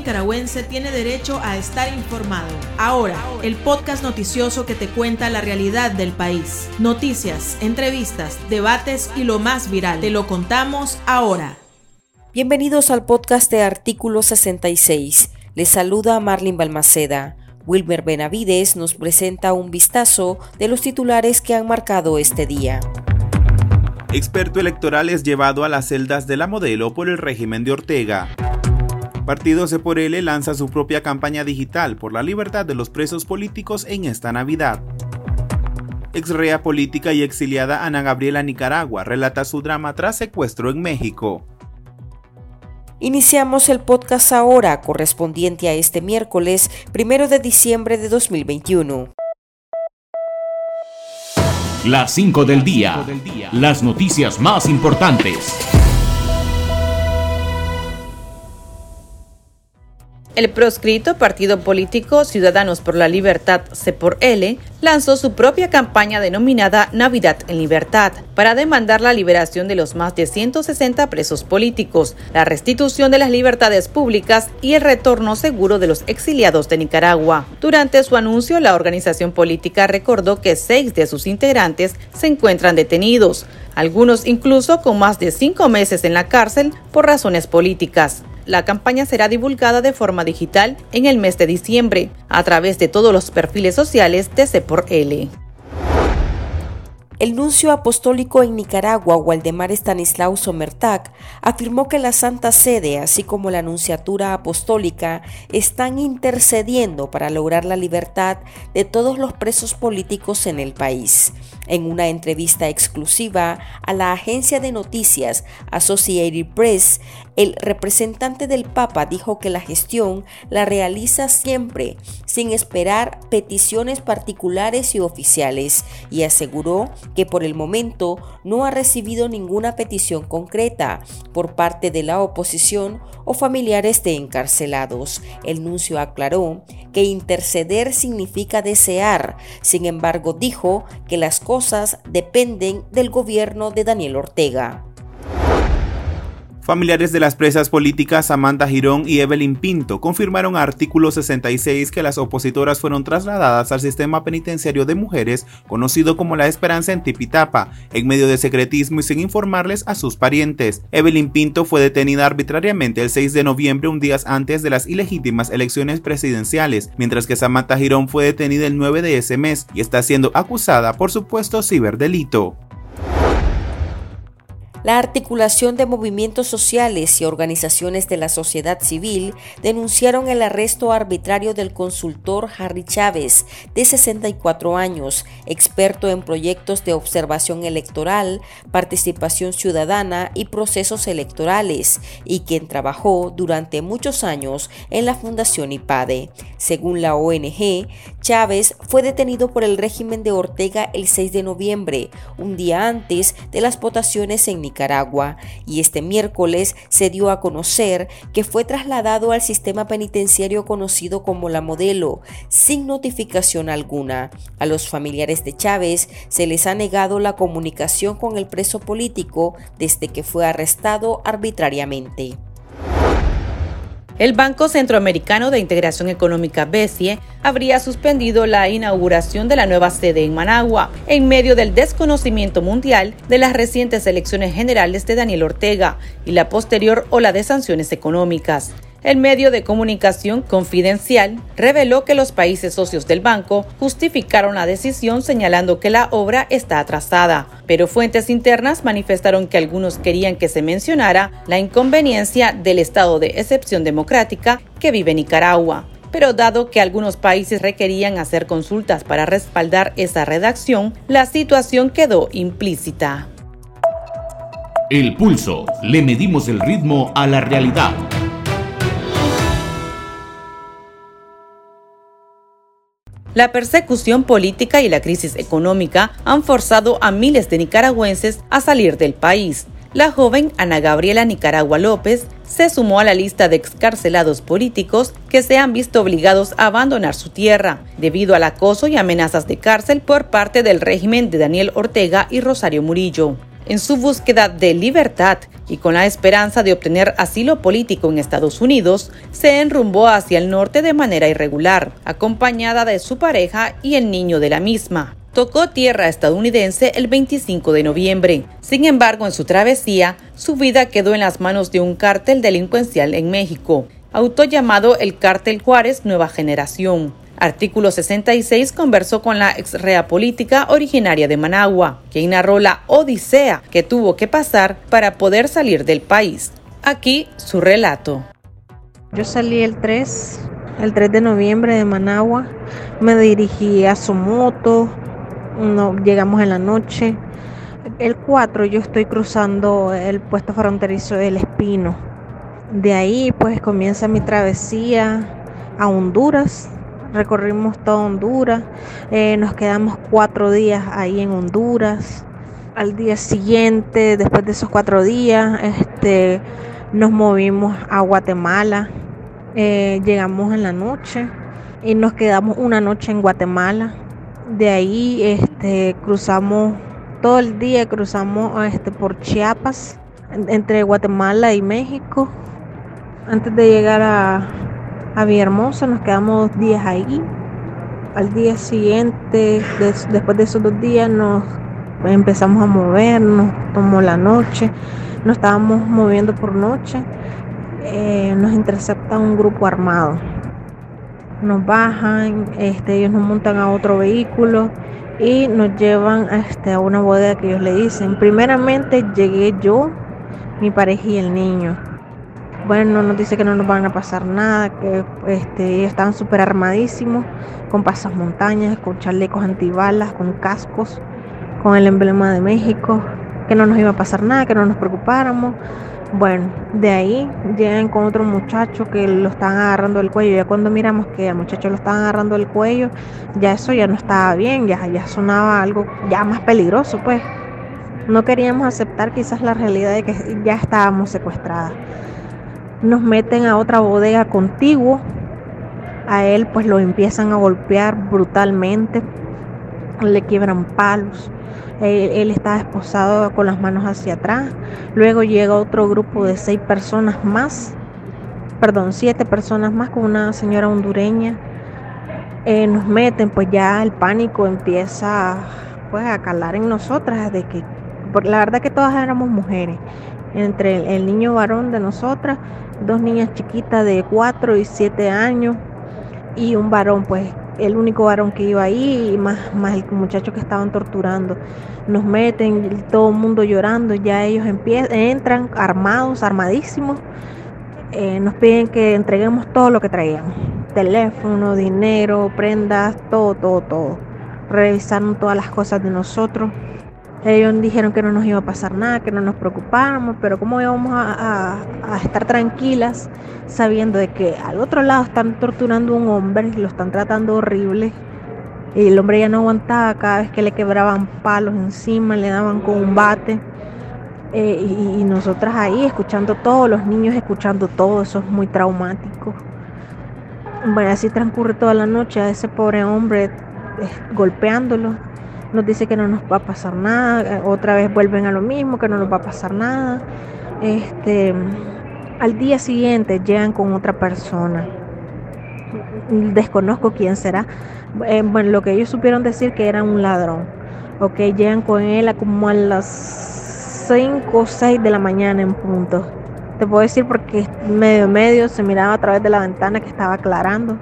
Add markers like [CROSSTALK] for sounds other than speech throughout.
nicaragüense tiene derecho a estar informado. Ahora, el podcast noticioso que te cuenta la realidad del país. Noticias, entrevistas, debates y lo más viral. Te lo contamos ahora. Bienvenidos al podcast de Artículo 66. Les saluda Marlin Balmaceda. Wilmer Benavides nos presenta un vistazo de los titulares que han marcado este día. Experto electoral es llevado a las celdas de la modelo por el régimen de Ortega. Partido C por L lanza su propia campaña digital por la libertad de los presos políticos en esta Navidad. Exrea política y exiliada Ana Gabriela Nicaragua relata su drama tras secuestro en México. Iniciamos el podcast ahora correspondiente a este miércoles, primero de diciembre de 2021. Las 5 del día. Las noticias más importantes. El proscrito partido político Ciudadanos por la Libertad, C por L, lanzó su propia campaña denominada Navidad en Libertad para demandar la liberación de los más de 160 presos políticos, la restitución de las libertades públicas y el retorno seguro de los exiliados de Nicaragua. Durante su anuncio, la organización política recordó que seis de sus integrantes se encuentran detenidos, algunos incluso con más de cinco meses en la cárcel por razones políticas. La campaña será divulgada de forma digital en el mes de diciembre a través de todos los perfiles sociales de C por L. El nuncio apostólico en Nicaragua, Waldemar Stanislao Somertag, afirmó que la Santa Sede, así como la Anunciatura Apostólica, están intercediendo para lograr la libertad de todos los presos políticos en el país. En una entrevista exclusiva a la agencia de noticias Associated Press, el representante del Papa dijo que la gestión la realiza siempre, sin esperar peticiones particulares y oficiales, y aseguró que por el momento no ha recibido ninguna petición concreta por parte de la oposición o familiares de encarcelados. El nuncio aclaró que interceder significa desear, sin embargo dijo que las cosas dependen del gobierno de Daniel Ortega. Familiares de las presas políticas Amanda Girón y Evelyn Pinto confirmaron a artículo 66 que las opositoras fueron trasladadas al sistema penitenciario de mujeres conocido como La Esperanza en Tipitapa, en medio de secretismo y sin informarles a sus parientes. Evelyn Pinto fue detenida arbitrariamente el 6 de noviembre, un día antes de las ilegítimas elecciones presidenciales, mientras que Samantha Girón fue detenida el 9 de ese mes y está siendo acusada por supuesto ciberdelito. La articulación de movimientos sociales y organizaciones de la sociedad civil denunciaron el arresto arbitrario del consultor Harry Chávez, de 64 años, experto en proyectos de observación electoral, participación ciudadana y procesos electorales, y quien trabajó durante muchos años en la Fundación IPADE. Según la ONG, Chávez fue detenido por el régimen de Ortega el 6 de noviembre, un día antes de las votaciones en Nicaragua y este miércoles se dio a conocer que fue trasladado al sistema penitenciario conocido como La Modelo, sin notificación alguna. A los familiares de Chávez se les ha negado la comunicación con el preso político desde que fue arrestado arbitrariamente. El Banco Centroamericano de Integración Económica BESIE habría suspendido la inauguración de la nueva sede en Managua en medio del desconocimiento mundial de las recientes elecciones generales de Daniel Ortega y la posterior ola de sanciones económicas. El medio de comunicación confidencial reveló que los países socios del banco justificaron la decisión señalando que la obra está atrasada, pero fuentes internas manifestaron que algunos querían que se mencionara la inconveniencia del estado de excepción democrática que vive Nicaragua. Pero dado que algunos países requerían hacer consultas para respaldar esa redacción, la situación quedó implícita. El pulso. Le medimos el ritmo a la realidad. La persecución política y la crisis económica han forzado a miles de nicaragüenses a salir del país. La joven Ana Gabriela Nicaragua López se sumó a la lista de excarcelados políticos que se han visto obligados a abandonar su tierra debido al acoso y amenazas de cárcel por parte del régimen de Daniel Ortega y Rosario Murillo. En su búsqueda de libertad y con la esperanza de obtener asilo político en Estados Unidos, se enrumbó hacia el norte de manera irregular, acompañada de su pareja y el niño de la misma. Tocó tierra estadounidense el 25 de noviembre. Sin embargo, en su travesía, su vida quedó en las manos de un cártel delincuencial en México, auto llamado el Cártel Juárez Nueva Generación. Artículo 66 conversó con la ex rea política originaria de Managua, quien narró la odisea que tuvo que pasar para poder salir del país. Aquí su relato. Yo salí el 3, el 3 de noviembre de Managua, me dirigí a Somoto, no, llegamos en la noche. El 4 yo estoy cruzando el puesto fronterizo del Espino. De ahí pues comienza mi travesía a Honduras, recorrimos toda Honduras, eh, nos quedamos cuatro días ahí en Honduras. Al día siguiente, después de esos cuatro días, este, nos movimos a Guatemala. Eh, llegamos en la noche y nos quedamos una noche en Guatemala. De ahí este, cruzamos todo el día, cruzamos este, por Chiapas, entre Guatemala y México. Antes de llegar a, a Villahermosa, nos quedamos dos días ahí. Al día siguiente, después de esos dos días, nos empezamos a movernos, tomó la noche, nos estábamos moviendo por noche. Eh, nos intercepta un grupo armado. Nos bajan, este, ellos nos montan a otro vehículo y nos llevan este, a una bodega que ellos le dicen. Primeramente llegué yo, mi pareja y el niño bueno, nos dice que no nos van a pasar nada, que este, estaban súper armadísimos, con montañas, con chalecos antibalas, con cascos, con el emblema de México, que no nos iba a pasar nada, que no nos preocupáramos. Bueno, de ahí llegan con otro muchacho que lo estaban agarrando del cuello. Ya cuando miramos que al muchacho lo estaban agarrando del cuello, ya eso ya no estaba bien, ya, ya sonaba algo ya más peligroso, pues. No queríamos aceptar quizás la realidad de que ya estábamos secuestradas nos meten a otra bodega contiguo. A él pues lo empiezan a golpear brutalmente, le quiebran palos. Él, está esposado con las manos hacia atrás. Luego llega otro grupo de seis personas más, perdón, siete personas más con una señora hondureña. Eh, nos meten, pues ya el pánico empieza pues a calar en nosotras de que, la verdad que todas éramos mujeres, entre el niño varón de nosotras dos niñas chiquitas de 4 y 7 años y un varón, pues el único varón que iba ahí y más, más el muchacho que estaban torturando. Nos meten, todo el mundo llorando, ya ellos entran armados, armadísimos. Eh, nos piden que entreguemos todo lo que traíamos. Teléfono, dinero, prendas, todo, todo, todo. Revisaron todas las cosas de nosotros. Ellos dijeron que no nos iba a pasar nada, que no nos preocupáramos, pero cómo íbamos a, estar tranquilas sabiendo de que al otro lado están torturando a un hombre lo están tratando horrible. Y el hombre ya no aguantaba cada vez que le quebraban palos encima, le daban con un bate. Eh, y, y, nosotras ahí escuchando todo, los niños escuchando todo, eso es muy traumático. Bueno, así transcurre toda la noche a ese pobre hombre eh, golpeándolo nos dice que no nos va a pasar nada, eh, otra vez vuelven a lo mismo, que no nos va a pasar nada. Este, al día siguiente llegan con otra persona. Desconozco quién será. Eh, bueno, lo que ellos supieron decir que era un ladrón. Ok, llegan con él como a las 5 o 6 de la mañana en punto. Te puedo decir porque medio medio se miraba a través de la ventana que estaba aclarando.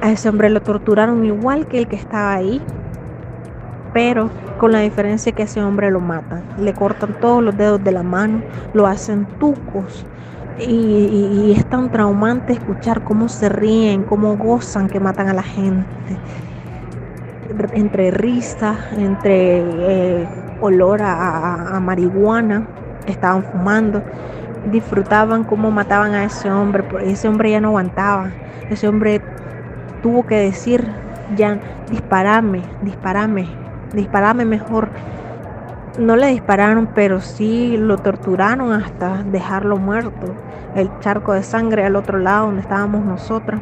A ese hombre lo torturaron igual que el que estaba ahí pero con la diferencia que ese hombre lo matan. Le cortan todos los dedos de la mano, lo hacen tucos. Y, es tan traumante escuchar cómo se ríen, cómo gozan que matan a la gente. Entre risas, entre eh, olor a, a marihuana, estaban fumando, disfrutaban cómo mataban a ese hombre, ese hombre ya no aguantaba, ese hombre tuvo que decir, ya, disparame, disparame, disparame mejor. No le dispararon, pero sí lo torturaron hasta dejarlo muerto. El charco de sangre al otro lado donde estábamos nosotras.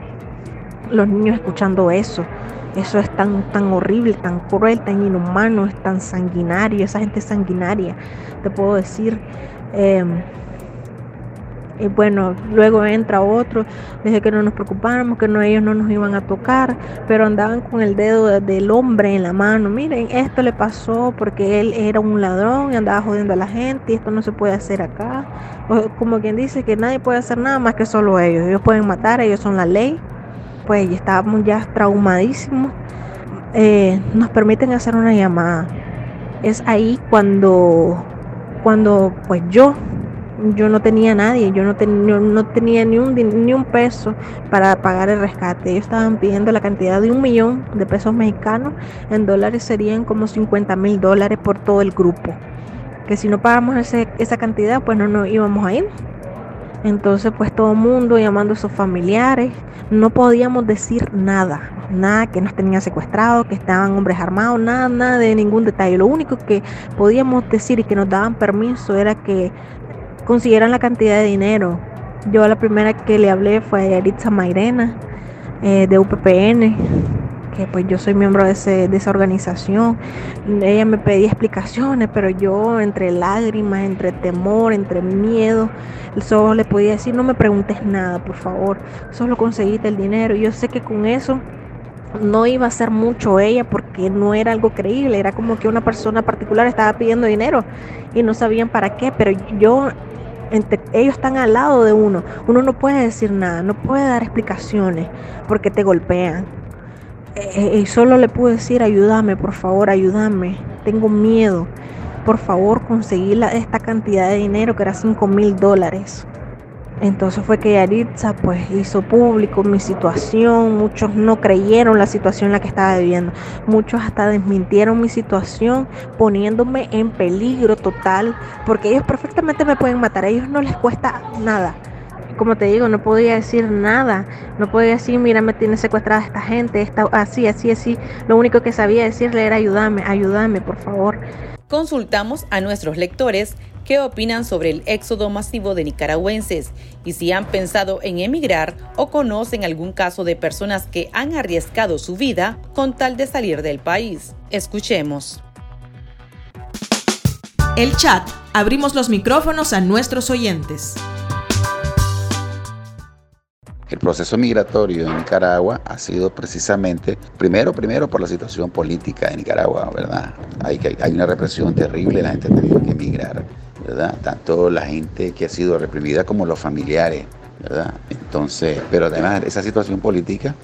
Los niños escuchando eso. Eso es tan, tan horrible, tan cruel, tan inhumano, es tan sanguinario, esa gente es sanguinaria, te puedo decir. Em, y bueno, luego entra otro, dije que no nos preocupáramos, que no ellos no nos iban a tocar, pero andaban con el dedo del hombre en la mano. Miren, esto le pasó porque él era un ladrón y andaba jodiendo a la gente y esto no se puede hacer acá. como quien dice que nadie puede hacer nada más que solo ellos. Ellos pueden matar, ellos son la ley. Pues ya estábamos ya traumadísimos. Eh, nos permiten hacer una llamada. Es ahí cuando, cuando pues yo yo no tenía nadie, yo no, no tenía ni un, ni un peso para pagar el rescate. Ellos estaban pidiendo la cantidad de un millón de pesos mexicanos, en dólares serían como 50 mil dólares por todo el grupo. Que si no pagamos esa cantidad, pues no nos íbamos a ir. Entonces, pues todo el mundo llamando a sus familiares, no podíamos decir nada, nada que nos tenían secuestrado, que estaban hombres armados, nada, nada de ningún detalle. Lo único que podíamos decir y que nos daban permiso era que consiguieran la cantidad de dinero. Yo la primera que le hablé fue a Yaritza Mairena eh, de UPPN, que pues yo soy miembro de, esa organización. Ella me pedía explicaciones, pero yo entre lágrimas, entre temor, entre miedo, solo le podía decir, no me preguntes nada, por favor, solo conseguiste el dinero. Yo sé que con eso no iba a ser mucho ella porque no era algo creíble, era como que una persona particular estaba pidiendo dinero y no sabían para qué, pero yo ellos están al lado de uno. Uno no puede decir nada, no puede dar explicaciones porque te golpean. Eh, eh, y solo le puedo decir, ayúdame, por favor, ayúdame. Tengo miedo. Por favor, conseguí esta cantidad de dinero que era 5 mil dólares. Entonces fue que Yaritza pues hizo público mi situación, muchos no creyeron la situación en la que estaba viviendo, muchos hasta desmintieron mi situación poniéndome en peligro total, porque ellos perfectamente me pueden matar, a ellos no les cuesta nada. Como te digo, no podía decir nada, no podía decir, mira, me tiene secuestrada esta gente, está así, así, así. Lo único que sabía decirle era ayúdame, ayúdame, por favor. Consultamos a nuestros lectores qué opinan sobre el éxodo masivo de nicaragüenses y si han pensado en emigrar o conocen algún caso de personas que han arriesgado su vida con tal de salir del país. Escuchemos. El chat. Abrimos los micrófonos a nuestros oyentes. El proceso migratorio en Nicaragua ha sido precisamente, primero, primero por la situación política de Nicaragua, ¿verdad? Hay, hay una represión terrible, la gente ha tenido que emigrar. Tanto la gente que ha sido reprimida como los familiares, ¿verdad? Entonces, pero además esa situación política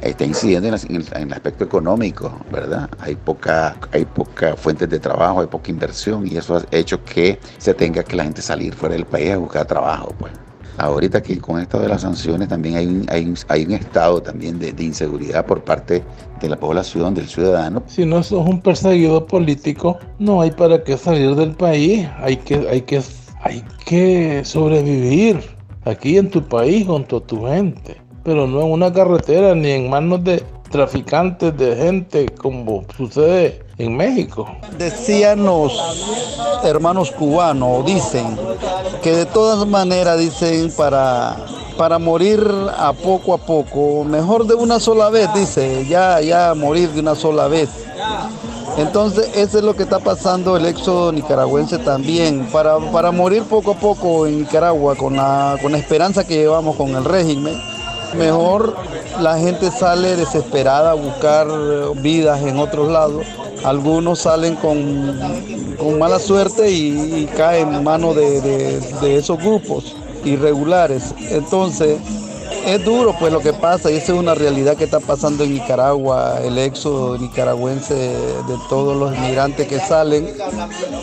está incidiendo en, el, aspecto económico, ¿verdad? Hay poca, hay poca fuentes de trabajo, hay poca inversión y eso ha hecho que se tenga que la gente salir fuera del país a buscar trabajo, pues. Ahorita que con esto de las sanciones también hay un, hay hay un estado también de, de, inseguridad por parte de la población, del ciudadano. Si no sos un perseguido político, no hay para qué salir del país, hay que, hay que, hay que sobrevivir aquí en tu país junto a tu gente, pero no en una carretera ni en manos de traficantes de gente como sucede en México. Decían los hermanos cubanos, dicen, que de todas maneras, dicen, para, para morir a poco a poco, mejor de una sola vez, dice, ya, ya morir de una sola vez. Entonces, eso es lo que está pasando el éxodo nicaragüense también. Para, para morir poco a poco en Nicaragua, con la, con la esperanza que llevamos con el régimen, mejor la gente sale desesperada a buscar vidas en otros lados algunos salen con, mala suerte y, caen en manos de, esos grupos irregulares. Entonces, es duro pues lo que pasa y esa es una realidad que está pasando en Nicaragua, el éxodo nicaragüense de todos los inmigrantes que salen,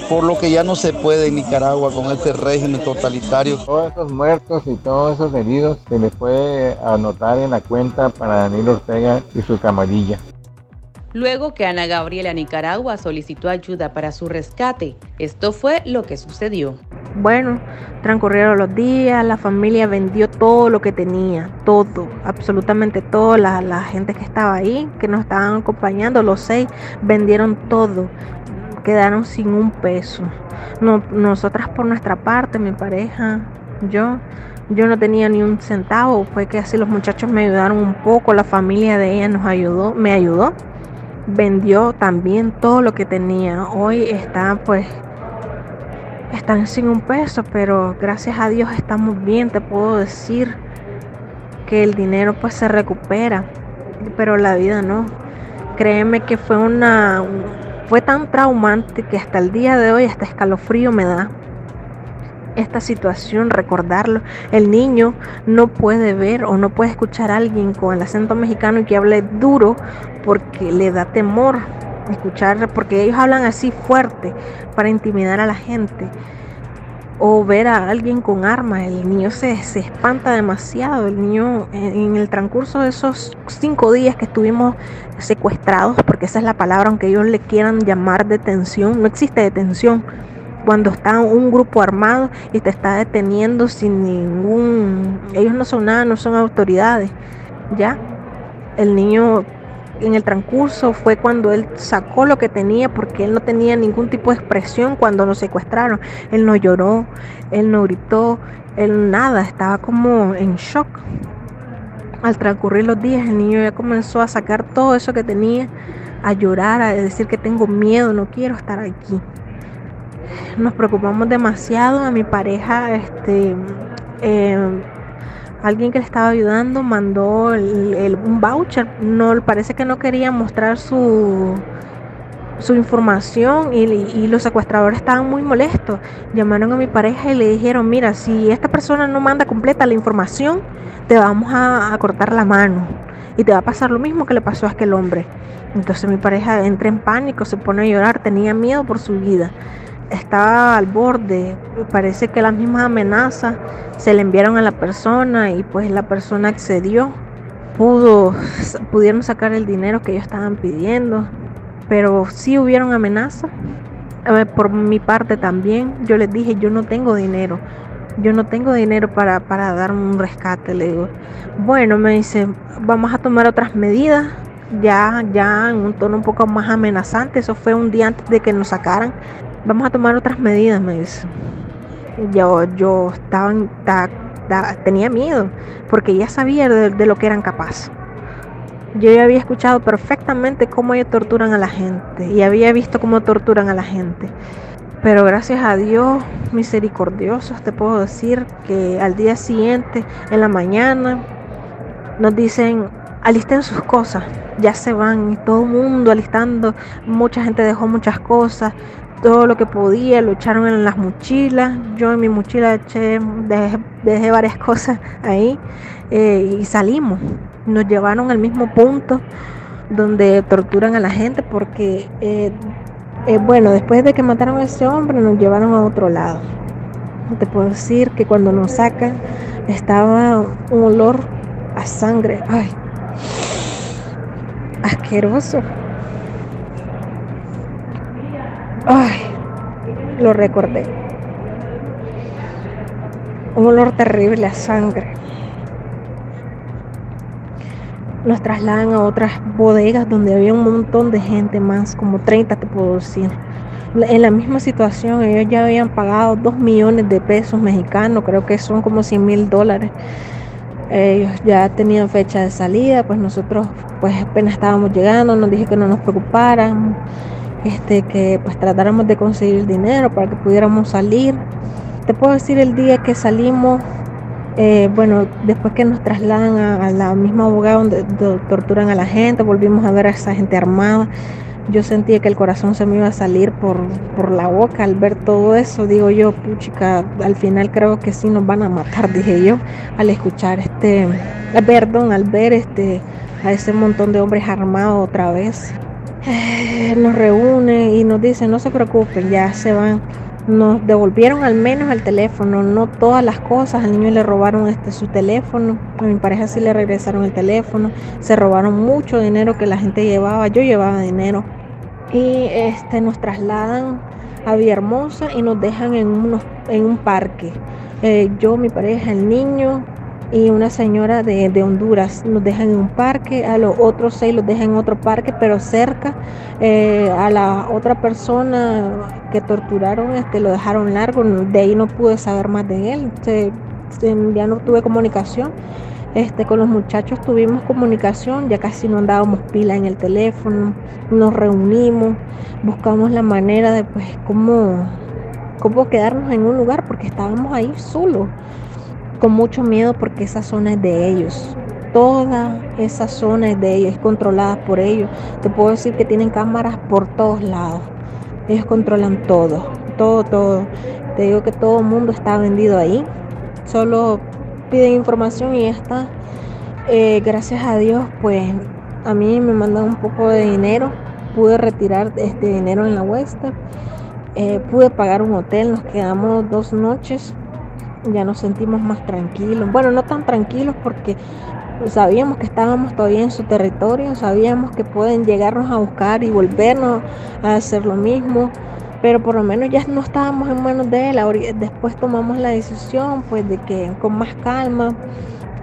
por lo que ya no se puede en Nicaragua con este régimen totalitario. Todos esos muertos y todos esos heridos se les puede anotar en la cuenta para Daniel Ortega y su camarilla luego que Ana Gabriela Nicaragua solicitó ayuda para su rescate. Esto fue lo que sucedió. Bueno, transcurrieron los días, la familia vendió todo lo que tenía, todo, absolutamente todo, la, gente que estaba ahí, que nos estaban acompañando, los seis, vendieron todo, quedaron sin un peso. nosotras por nuestra parte, mi pareja, yo, Yo no tenía ni un centavo, fue que así los muchachos me ayudaron un poco, la familia de ella nos ayudó, me ayudó. Vendió también todo lo que tenía. Hoy está pues están sin un peso, pero gracias a Dios estamos bien, te puedo decir que el dinero pues se recupera, pero la vida no. Créeme que fue una fue tan traumante que hasta el día de hoy hasta escalofrío me da esta situación, recordarlo. El niño no puede ver o no puede escuchar a alguien con el acento mexicano y que hable duro porque le da temor escuchar, porque ellos hablan así fuerte para intimidar a la gente. O ver a alguien con armas, el niño se, se espanta demasiado. El niño en, el transcurso de esos cinco días que estuvimos secuestrados, porque esa es la palabra, aunque ellos le quieran llamar detención, no existe detención cuando está un grupo armado y te está deteniendo sin ningún, ellos no son nada, no son autoridades, ¿ya? El niño en el transcurso fue cuando él sacó lo que tenía porque él no tenía ningún tipo de expresión cuando lo secuestraron. Él no lloró, él no gritó, él nada, estaba como en shock. Al transcurrir los días el niño ya comenzó a sacar todo eso que tenía, a llorar, a decir que tengo miedo, no quiero estar aquí nos preocupamos demasiado. A mi pareja, este, eh, alguien que le estaba ayudando mandó un voucher. No, parece que no quería mostrar su, su información y, los secuestradores estaban muy molestos. Llamaron a mi pareja y le dijeron, mira, si esta persona no manda completa la información, te vamos a, a cortar la mano. Y te va a pasar lo mismo que le pasó a aquel hombre. Entonces mi pareja entra en pánico, se pone a llorar, tenía miedo por su vida estaba al borde. Parece que las mismas amenazas se le enviaron a la persona y pues la persona accedió. Pudo, pudieron sacar el dinero que ellos estaban pidiendo, pero sí hubieron amenazas. Por mi parte también, yo les dije, yo no tengo dinero, yo no tengo dinero para, para dar un rescate. Le digo, bueno, me dice, vamos a tomar otras medidas, ya, ya en un tono un poco más amenazante. Eso fue un día antes de que nos sacaran vamos a tomar otras medidas, me dice. Yo, yo estaba, tenía miedo, porque ya sabía de, lo que eran capaces. Yo ya había escuchado perfectamente cómo ellos torturan a la gente y había visto cómo torturan a la gente. Pero gracias a Dios, misericordiosos, te puedo decir que al día siguiente, en la mañana, nos dicen, alisten sus cosas, ya se van, y todo el mundo alistando, mucha gente dejó muchas cosas, todo lo que podía, lo echaron en las mochilas. Yo en mi mochila eché, dejé, varias [LAUGHS] cosas ahí eh, y salimos. Nos llevaron al mismo punto donde torturan a la gente porque, eh, eh, bueno, después de que mataron a ese hombre nos llevaron a otro lado. Te puedo decir que cuando nos sacan estaba un olor a sangre, ay, asqueroso. Ay, lo recordé. Un olor terrible a sangre. Nos trasladan a otras bodegas donde había un montón de gente más, como 30 te puedo decir. En la misma situación, ellos ya habían pagado 2 millones de pesos mexicanos, creo que son como 100 mil dólares. Ellos ya tenían fecha de salida, pues nosotros pues apenas estábamos llegando, nos dije que no nos preocuparan este, que pues tratáramos de conseguir dinero para que pudiéramos salir. Te puedo decir el día que salimos, eh, bueno, después que nos trasladan a, la misma abogada donde, torturan a la gente, volvimos a ver a esa gente armada. Yo sentía que el corazón se me iba a salir por, por la boca al ver todo eso. Digo yo, puchica, al final creo que sí nos van a matar, dije yo, al escuchar este, perdón, al ver este, a ese montón de hombres armados otra vez. Eh, nos reúne y nos dice no se preocupen, ya se van. Nos devolvieron al menos el teléfono, no todas las cosas. Al niño le robaron este su teléfono, a mi pareja sí le regresaron el teléfono. Se robaron mucho dinero que la gente llevaba, yo llevaba dinero. Y este nos trasladan a Villahermosa y nos dejan en, unos, en un parque. Eh, yo, mi pareja, el niño, y una señora de, Honduras. Nos dejan en un parque, a los otros seis los dejan en otro parque, pero cerca. Eh, a la otra persona que torturaron este, lo dejaron largo, de ahí no pude saber más de él. ya no tuve comunicación. Este, con los muchachos tuvimos comunicación, ya casi no andábamos pila en el teléfono, nos reunimos, buscamos la manera de pues cómo, cómo quedarnos en un lugar porque estábamos ahí solos, con mucho miedo porque esa zona es de ellos. Toda esa zona es de ellos, es controlada por ellos. Te puedo decir que tienen cámaras por todos lados. Ellos controlan todo, todo, todo. Te digo que todo el mundo está vendido ahí. Solo piden información y ya está. Eh, gracias a Dios, pues a mí me mandan un poco de dinero. Pude retirar este dinero en la Western. Eh, pude pagar un hotel, nos quedamos dos noches. Ya nos sentimos más tranquilos. Bueno, no tan tranquilos porque sabíamos que estábamos todavía en su territorio, sabíamos que pueden llegarnos a buscar y volvernos a hacer lo mismo, pero por lo menos ya no estábamos en manos de él. Después tomamos la decisión, pues, de que con más calma,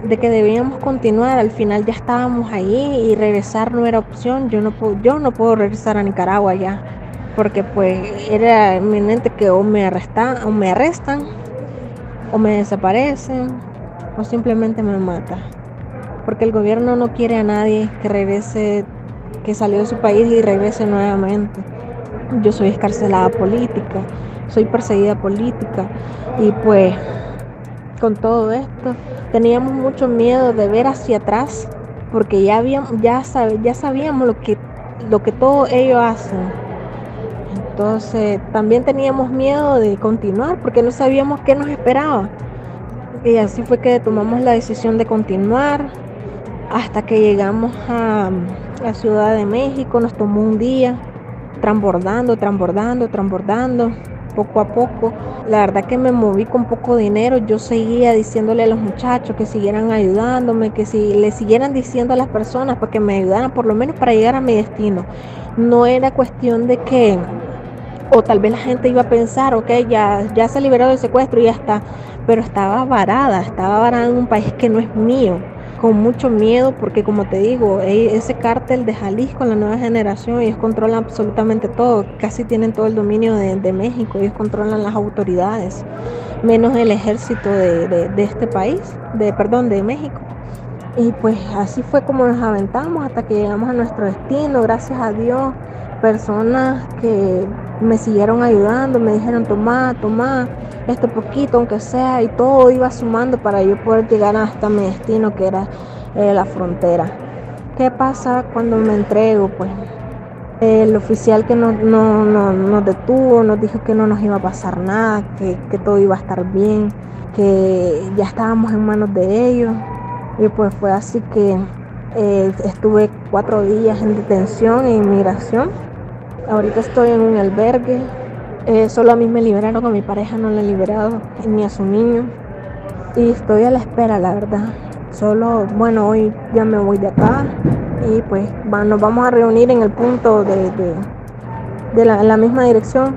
de que debíamos continuar. Al final ya estábamos ahí y regresar no era opción. Yo no puedo, yo no puedo regresar a Nicaragua ya, porque pues era inminente que o me arrestan, o me arrestan, o me desaparecen, o simplemente me matan porque el gobierno no quiere a nadie que regrese, que salió de su país y regrese nuevamente. Yo soy escarcelada política, soy perseguida política y pues con todo esto teníamos mucho miedo de ver hacia atrás porque ya ya, ya sabíamos lo que, lo que todos ellos hacen. Entonces también teníamos miedo de continuar porque no sabíamos qué nos esperaba. Y así fue que tomamos la decisión de continuar hasta que llegamos a la Ciudad de México, nos tomó un día, transbordando, transbordando, transbordando, poco a poco. La verdad que me moví con poco dinero, yo seguía diciéndole a los muchachos que siguieran ayudándome, que si le siguieran diciendo a las personas para que me ayudaran por lo menos para llegar a mi destino. No era cuestión de que o tal vez la gente iba a pensar, ok, ya, ya se liberó del secuestro y ya está, pero estaba varada, estaba varada en un país que no es mío con mucho miedo porque como te digo, e, ese cártel de Jalisco, la nueva generación, ellos controlan absolutamente todo, casi tienen todo el dominio de, México, ellos controlan las autoridades, menos el ejército de, este país, de perdón, de México. Y pues así fue como nos aventamos hasta que llegamos a nuestro destino, gracias a Dios, personas que me siguieron ayudando, me dijeron, toma, toma, este poquito, aunque sea, y todo iba sumando para yo poder llegar hasta mi destino, que era eh, la frontera. ¿Qué pasa cuando me entrego? Pues el oficial que nos, nos detuvo nos dijo que no nos iba a pasar nada, que, todo iba a estar bien, que ya estábamos en manos de ellos. Y pues fue así que eh, estuve cuatro días en detención e inmigración. Ahorita estoy en un albergue eh, solo a mí me liberaron, a mi pareja no la he liberado, ni a su niño. Y estoy a la espera, la verdad. Solo, bueno, hoy ya me voy de acá y pues nos vamos a reunir en el punto de, de, la, misma dirección.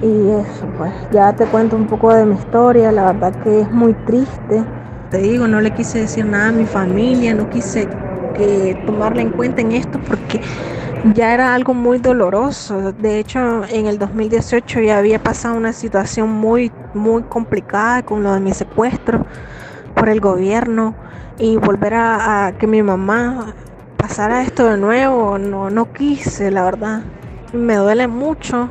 Y pues ya te cuento un poco de mi historia, la verdad que es muy triste. Te digo, no le quise decir nada a mi familia, no quise que tomarla en cuenta en esto porque ya era algo muy doloroso. De hecho, en el 2018 ya había pasado una situación muy, muy complicada con lo de mi secuestro por el gobierno y volver a, que mi mamá pasara esto de nuevo, no, no quise, la verdad. Me duele mucho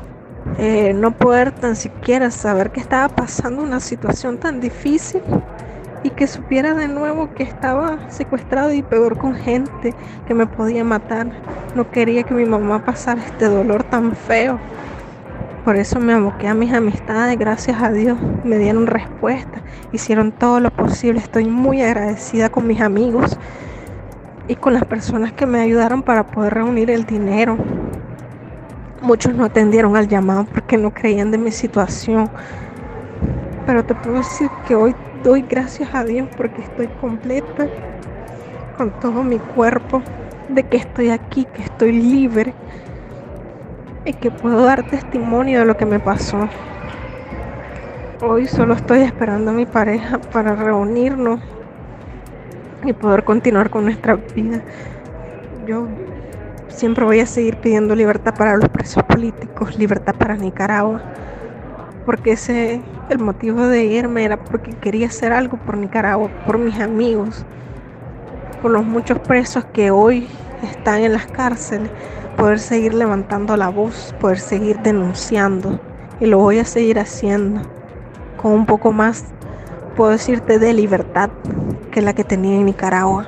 eh, no poder tan siquiera saber que estaba pasando una situación tan difícil y que supiera de nuevo que estaba secuestrado y peor con gente que me podía matar. No quería que mi mamá pasara este dolor tan feo. Por eso me aboqué a mis amistades, gracias a Dios me dieron respuesta, hicieron todo lo posible. Estoy muy agradecida con mis amigos y con las personas que me ayudaron para poder reunir el dinero. Muchos no atendieron al llamado porque no creían de mi situación. Pero te puedo decir que hoy doy gracias a Dios porque estoy completa con todo mi cuerpo, de que estoy aquí, que estoy libre y que puedo dar testimonio de lo que me pasó. Hoy solo estoy esperando a mi pareja para reunirnos y poder continuar con nuestra vida. Yo siempre voy a seguir pidiendo libertad para los presos políticos, libertad para Nicaragua porque ese, el motivo de irme era porque quería hacer algo por Nicaragua, por mis amigos, por los muchos presos que hoy están en las cárceles, poder seguir levantando la voz, poder seguir denunciando. Y lo voy a seguir haciendo con un poco más, puedo decirte, de libertad que la que tenía en Nicaragua.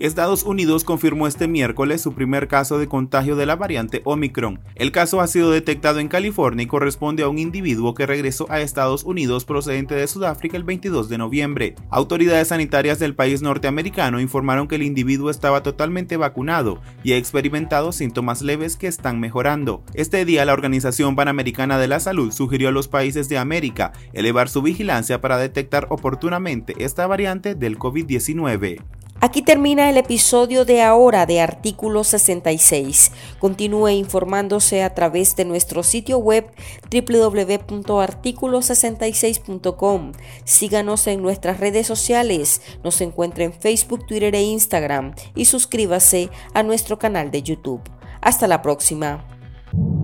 Estados Unidos confirmó este miércoles su primer caso de contagio de la variante Omicron. El caso ha sido detectado en California y corresponde a un individuo que regresó a Estados Unidos procedente de Sudáfrica el 22 de noviembre. Autoridades sanitarias del país norteamericano informaron que el individuo estaba totalmente vacunado y ha experimentado síntomas leves que están mejorando. Este día la Organización Panamericana de la Salud sugirió a los países de América elevar su vigilancia para detectar oportunamente esta variante del COVID-19. Aquí termina el episodio de ahora de Artículo 66. Continúe informándose a través de nuestro sitio web www.articulo66.com. Síganos en nuestras redes sociales. Nos encuentra en Facebook, Twitter e Instagram y suscríbase a nuestro canal de YouTube. Hasta la próxima.